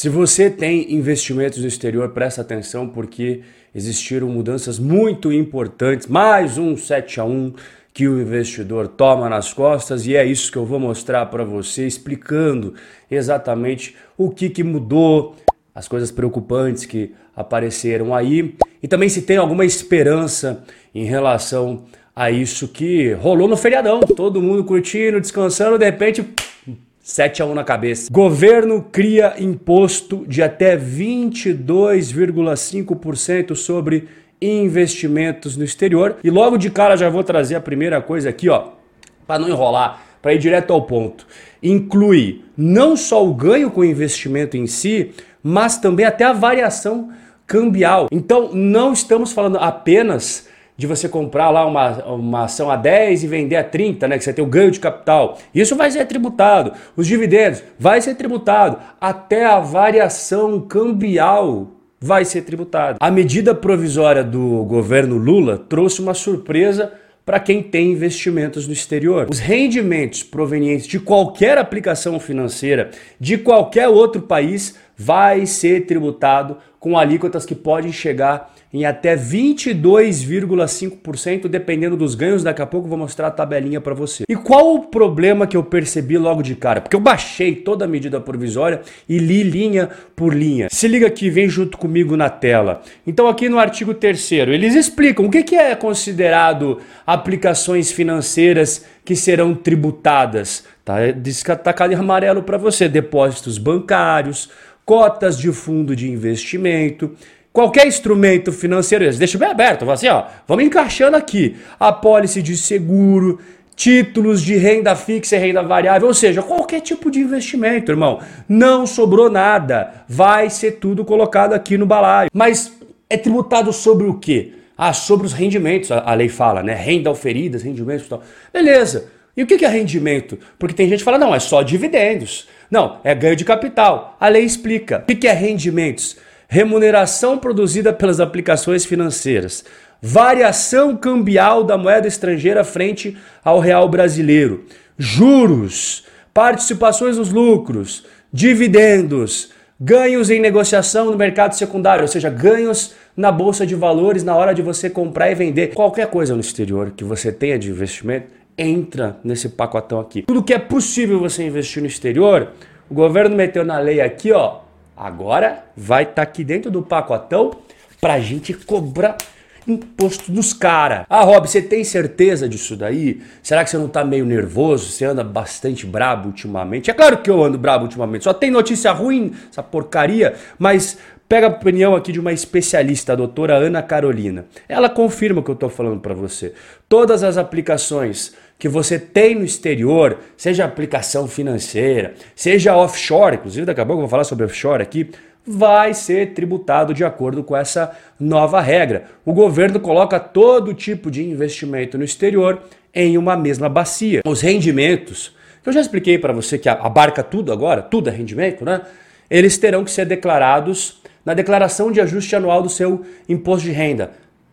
Se você tem investimentos no exterior, presta atenção porque existiram mudanças muito importantes. Mais um 7 a 1 que o investidor toma nas costas e é isso que eu vou mostrar para você, explicando exatamente o que, que mudou, as coisas preocupantes que apareceram aí e também se tem alguma esperança em relação a isso que rolou no feriadão. Todo mundo curtindo, descansando, de repente 7 a 1 na cabeça. Governo cria imposto de até 22,5% sobre investimentos no exterior. E logo de cara já vou trazer a primeira coisa aqui, ó, para não enrolar, para ir direto ao ponto. Inclui não só o ganho com o investimento em si, mas também até a variação cambial. Então, não estamos falando apenas de você comprar lá uma, uma ação a 10 e vender a 30, né? Que você tem o ganho de capital. Isso vai ser tributado. Os dividendos vai ser tributado. Até a variação cambial vai ser tributado. A medida provisória do governo Lula trouxe uma surpresa para quem tem investimentos no exterior. Os rendimentos provenientes de qualquer aplicação financeira de qualquer outro país vai ser tributado com alíquotas que podem chegar em até 22,5%, dependendo dos ganhos. Daqui a pouco vou mostrar a tabelinha para você. E qual o problema que eu percebi logo de cara? Porque eu baixei toda a medida provisória e li linha por linha. Se liga aqui, vem junto comigo na tela. Então, aqui no artigo 3, eles explicam o que é considerado aplicações financeiras que serão tributadas. Tá destacado em amarelo para você: depósitos bancários cotas de fundo de investimento, qualquer instrumento financeiro, deixa bem aberto, assim, ó, vamos encaixando aqui, apólice de seguro, títulos de renda fixa e renda variável, ou seja, qualquer tipo de investimento, irmão. Não sobrou nada, vai ser tudo colocado aqui no balaio. Mas é tributado sobre o quê? Ah, sobre os rendimentos, a lei fala, né? Renda oferidas, rendimentos e tal. Beleza. E o que é rendimento? Porque tem gente que fala, não, é só dividendos. Não, é ganho de capital. A lei explica. O que é rendimentos? Remuneração produzida pelas aplicações financeiras. Variação cambial da moeda estrangeira frente ao real brasileiro. Juros. Participações nos lucros. Dividendos. Ganhos em negociação no mercado secundário, ou seja, ganhos na bolsa de valores na hora de você comprar e vender. Qualquer coisa no exterior que você tenha de investimento entra nesse pacotão aqui. Tudo que é possível você investir no exterior, o governo meteu na lei aqui, ó. Agora vai estar tá aqui dentro do pacotão pra gente cobrar imposto dos caras. Ah, Rob, você tem certeza disso daí? Será que você não tá meio nervoso? Você anda bastante brabo ultimamente? É claro que eu ando brabo ultimamente. Só tem notícia ruim, essa porcaria, mas Pega a opinião aqui de uma especialista, a doutora Ana Carolina. Ela confirma o que eu estou falando para você. Todas as aplicações que você tem no exterior, seja aplicação financeira, seja offshore, inclusive daqui a pouco eu vou falar sobre offshore aqui, vai ser tributado de acordo com essa nova regra. O governo coloca todo tipo de investimento no exterior em uma mesma bacia. Os rendimentos, que eu já expliquei para você que abarca tudo agora, tudo é rendimento, né? Eles terão que ser declarados na declaração de ajuste anual do seu imposto de renda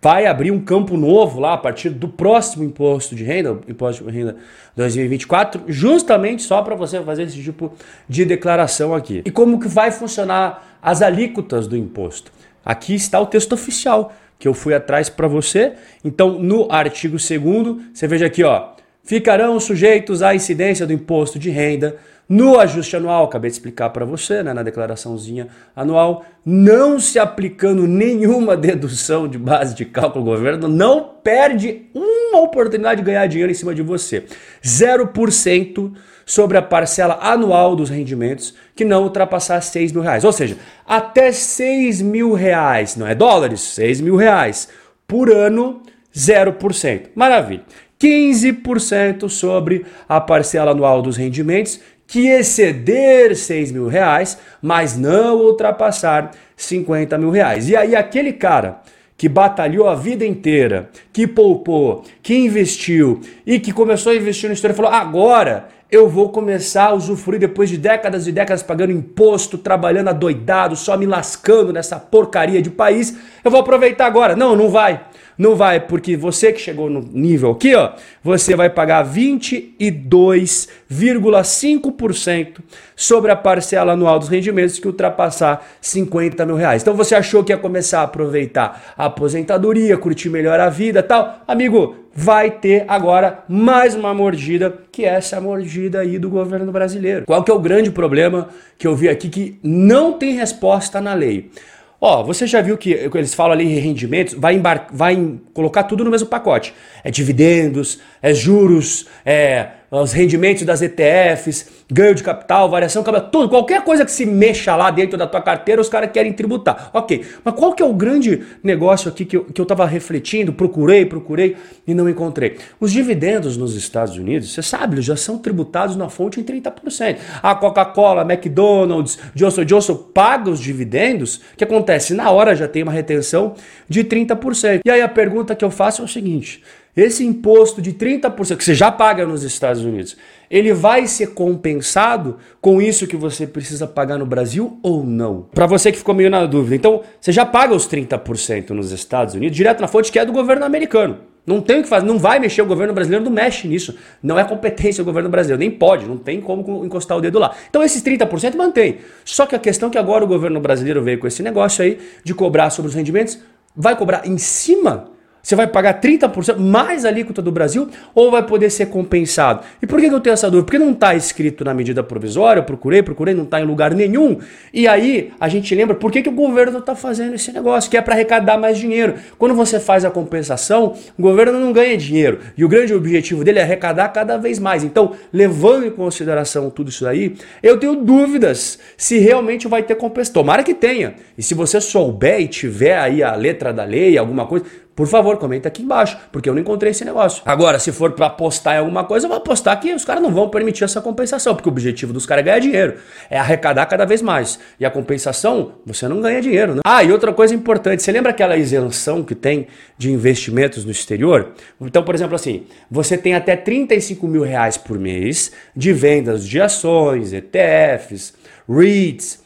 vai abrir um campo novo lá a partir do próximo imposto de renda, imposto de renda 2024, justamente só para você fazer esse tipo de declaração aqui. E como que vai funcionar as alíquotas do imposto? Aqui está o texto oficial que eu fui atrás para você. Então, no artigo 2 você veja aqui, ó, ficarão sujeitos à incidência do imposto de renda no ajuste anual, acabei de explicar para você, né, na declaraçãozinha anual, não se aplicando nenhuma dedução de base de cálculo, o governo não perde uma oportunidade de ganhar dinheiro em cima de você. 0% sobre a parcela anual dos rendimentos que não ultrapassar 6 mil reais. Ou seja, até 6 mil reais, não é dólares, 6 mil reais por ano, 0%. Maravilha. 15% sobre a parcela anual dos rendimentos que exceder 6 mil reais, mas não ultrapassar 50 mil reais. E aí aquele cara que batalhou a vida inteira, que poupou, que investiu e que começou a investir no exterior, falou: agora eu vou começar a usufruir depois de décadas e décadas pagando imposto, trabalhando adoidado, só me lascando nessa porcaria de país. Eu vou aproveitar agora. Não, não vai. Não vai, porque você que chegou no nível aqui, ó, você vai pagar 22,5% sobre a parcela anual dos rendimentos que ultrapassar 50 mil reais. Então você achou que ia começar a aproveitar a aposentadoria, curtir melhor a vida tal? Amigo, vai ter agora mais uma mordida, que é essa mordida aí do governo brasileiro. Qual que é o grande problema que eu vi aqui que não tem resposta na lei? Ó, você já viu que eles falam ali rendimentos, vai, embar vai colocar tudo no mesmo pacote. É dividendos, é juros, é os rendimentos das ETFs, ganho de capital, variação tudo, qualquer coisa que se mexa lá dentro da tua carteira, os caras querem tributar. Ok, mas qual que é o grande negócio aqui que eu, que eu tava refletindo, procurei, procurei e não encontrei? Os dividendos nos Estados Unidos, você sabe, eles já são tributados na fonte em 30%. A Coca-Cola, McDonald's, Johnson Johnson paga os dividendos, o que acontece? Na hora já tem uma retenção de 30%. E aí a pergunta que eu faço é o seguinte, esse imposto de 30% que você já paga nos Estados Unidos, ele vai ser compensado com isso que você precisa pagar no Brasil ou não? Para você que ficou meio na dúvida. Então, você já paga os 30% nos Estados Unidos, direto na fonte que é do governo americano. Não tem o que fazer, não vai mexer, o governo brasileiro não mexe nisso. Não é competência do governo brasileiro, nem pode, não tem como encostar o dedo lá. Então esses 30% mantém. Só que a questão é que agora o governo brasileiro veio com esse negócio aí de cobrar sobre os rendimentos, vai cobrar em cima você vai pagar 30% mais a alíquota do Brasil ou vai poder ser compensado? E por que eu tenho essa dúvida? Porque não está escrito na medida provisória, eu procurei, procurei, não está em lugar nenhum. E aí a gente lembra por que, que o governo está fazendo esse negócio, que é para arrecadar mais dinheiro. Quando você faz a compensação, o governo não ganha dinheiro. E o grande objetivo dele é arrecadar cada vez mais. Então, levando em consideração tudo isso aí, eu tenho dúvidas se realmente vai ter compensação. Tomara que tenha. E se você souber e tiver aí a letra da lei, alguma coisa, por favor, comenta aqui embaixo, porque eu não encontrei esse negócio. Agora, se for para apostar em alguma coisa, eu vou apostar que os caras não vão permitir essa compensação, porque o objetivo dos caras é ganhar dinheiro, é arrecadar cada vez mais. E a compensação, você não ganha dinheiro, né? Ah, e outra coisa importante, você lembra aquela isenção que tem de investimentos no exterior? Então, por exemplo, assim, você tem até 35 mil reais por mês de vendas de ações, ETFs, REITs,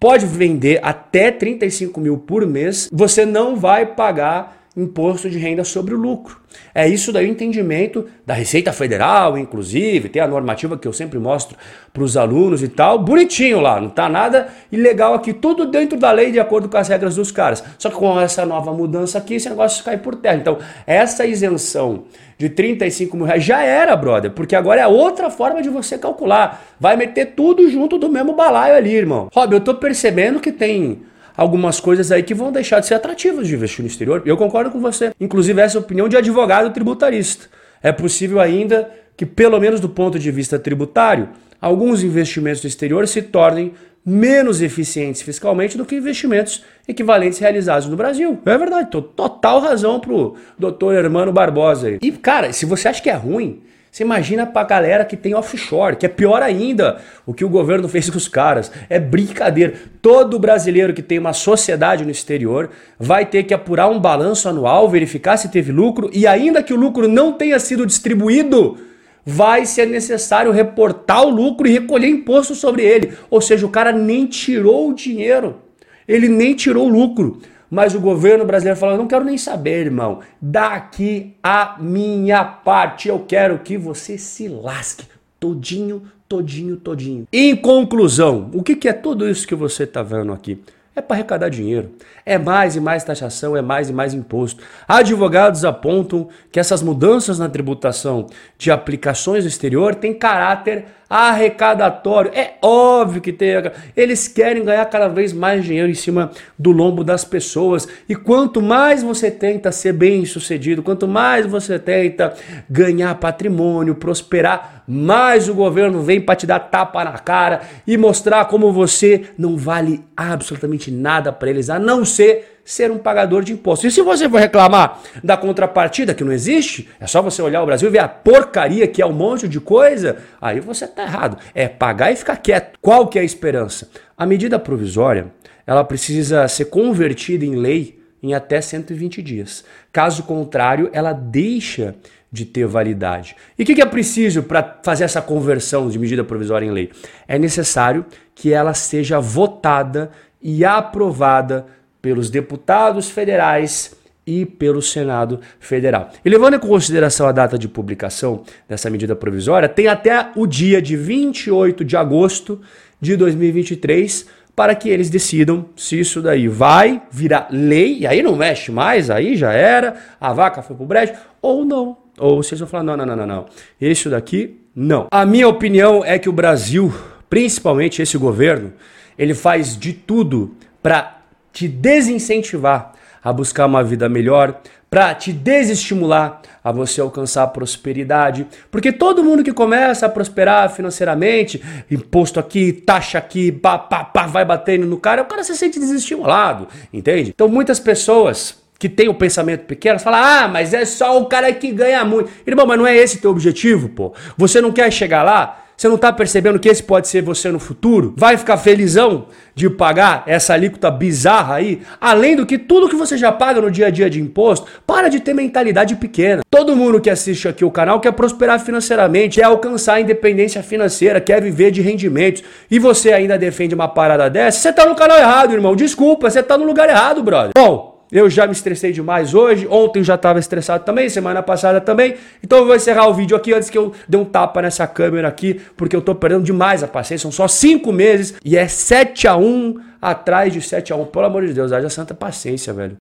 pode vender até 35 mil por mês, você não vai pagar imposto de renda sobre o lucro. É isso daí o entendimento da Receita Federal, inclusive, tem a normativa que eu sempre mostro para os alunos e tal, bonitinho lá, não tá nada ilegal aqui, tudo dentro da lei de acordo com as regras dos caras. Só que com essa nova mudança aqui, esse negócio cai por terra. Então, essa isenção de 35 mil reais já era, brother, porque agora é outra forma de você calcular. Vai meter tudo junto do mesmo balaio ali, irmão. Rob, eu tô percebendo que tem algumas coisas aí que vão deixar de ser atrativas de investir no exterior. Eu concordo com você. Inclusive, essa é a opinião de advogado tributarista. É possível ainda que, pelo menos do ponto de vista tributário, alguns investimentos no exterior se tornem menos eficientes fiscalmente do que investimentos equivalentes realizados no Brasil. É verdade, tô total razão pro doutor Hermano Barbosa aí. E, cara, se você acha que é ruim, você imagina pra galera que tem offshore, que é pior ainda o que o governo fez com os caras. É brincadeira. Todo brasileiro que tem uma sociedade no exterior vai ter que apurar um balanço anual, verificar se teve lucro e ainda que o lucro não tenha sido distribuído, vai ser necessário reportar o lucro e recolher imposto sobre ele. Ou seja, o cara nem tirou o dinheiro. Ele nem tirou o lucro. Mas o governo brasileiro falou: não quero nem saber, irmão. Daqui a minha parte, eu quero que você se lasque. Todinho, todinho, todinho. Em conclusão, o que, que é tudo isso que você está vendo aqui? É para arrecadar dinheiro. É mais e mais taxação, é mais e mais imposto. Advogados apontam que essas mudanças na tributação de aplicações no exterior têm caráter arrecadatório. É óbvio que tem. Eles querem ganhar cada vez mais dinheiro em cima do lombo das pessoas. E quanto mais você tenta ser bem sucedido, quanto mais você tenta ganhar patrimônio, prosperar, mais o governo vem para te dar tapa na cara e mostrar como você não vale absolutamente nada para eles, a não ser ser um pagador de impostos. E se você for reclamar da contrapartida que não existe, é só você olhar o Brasil e ver a porcaria que é um monte de coisa, aí você está errado. É pagar e ficar quieto. Qual que é a esperança? A medida provisória, ela precisa ser convertida em lei em até 120 dias. Caso contrário, ela deixa de ter validade. E o que, que é preciso para fazer essa conversão de medida provisória em lei? É necessário que ela seja votada e aprovada pelos deputados federais e pelo Senado Federal. E levando em consideração a data de publicação dessa medida provisória, tem até o dia de 28 de agosto de 2023 para que eles decidam se isso daí vai virar lei, e aí não mexe mais, aí já era, a vaca foi pro brejo, ou não. Ou vocês vão falar, não, não, não, não, não. Isso daqui, não. A minha opinião é que o Brasil, principalmente esse governo, ele faz de tudo para te desincentivar a buscar uma vida melhor, para te desestimular a você alcançar a prosperidade. Porque todo mundo que começa a prosperar financeiramente, imposto aqui, taxa aqui, pá, pá, pá, vai batendo no cara, o cara se sente desestimulado, entende? Então muitas pessoas que têm o pensamento pequeno falam: ah, mas é só o cara que ganha muito. Irmão, mas não é esse teu objetivo, pô. Você não quer chegar lá? Você não está percebendo que esse pode ser você no futuro? Vai ficar felizão de pagar essa alíquota bizarra aí? Além do que tudo que você já paga no dia a dia de imposto, para de ter mentalidade pequena. Todo mundo que assiste aqui o canal quer prosperar financeiramente, quer alcançar a independência financeira, quer viver de rendimentos. E você ainda defende uma parada dessa? Você está no canal errado, irmão. Desculpa, você está no lugar errado, brother. Bom, eu já me estressei demais hoje, ontem já estava estressado também, semana passada também. Então eu vou encerrar o vídeo aqui antes que eu dê um tapa nessa câmera aqui, porque eu tô perdendo demais a paciência. São só 5 meses e é 7 a 1 atrás de 7 a 1 Pelo amor de Deus, haja santa paciência, velho.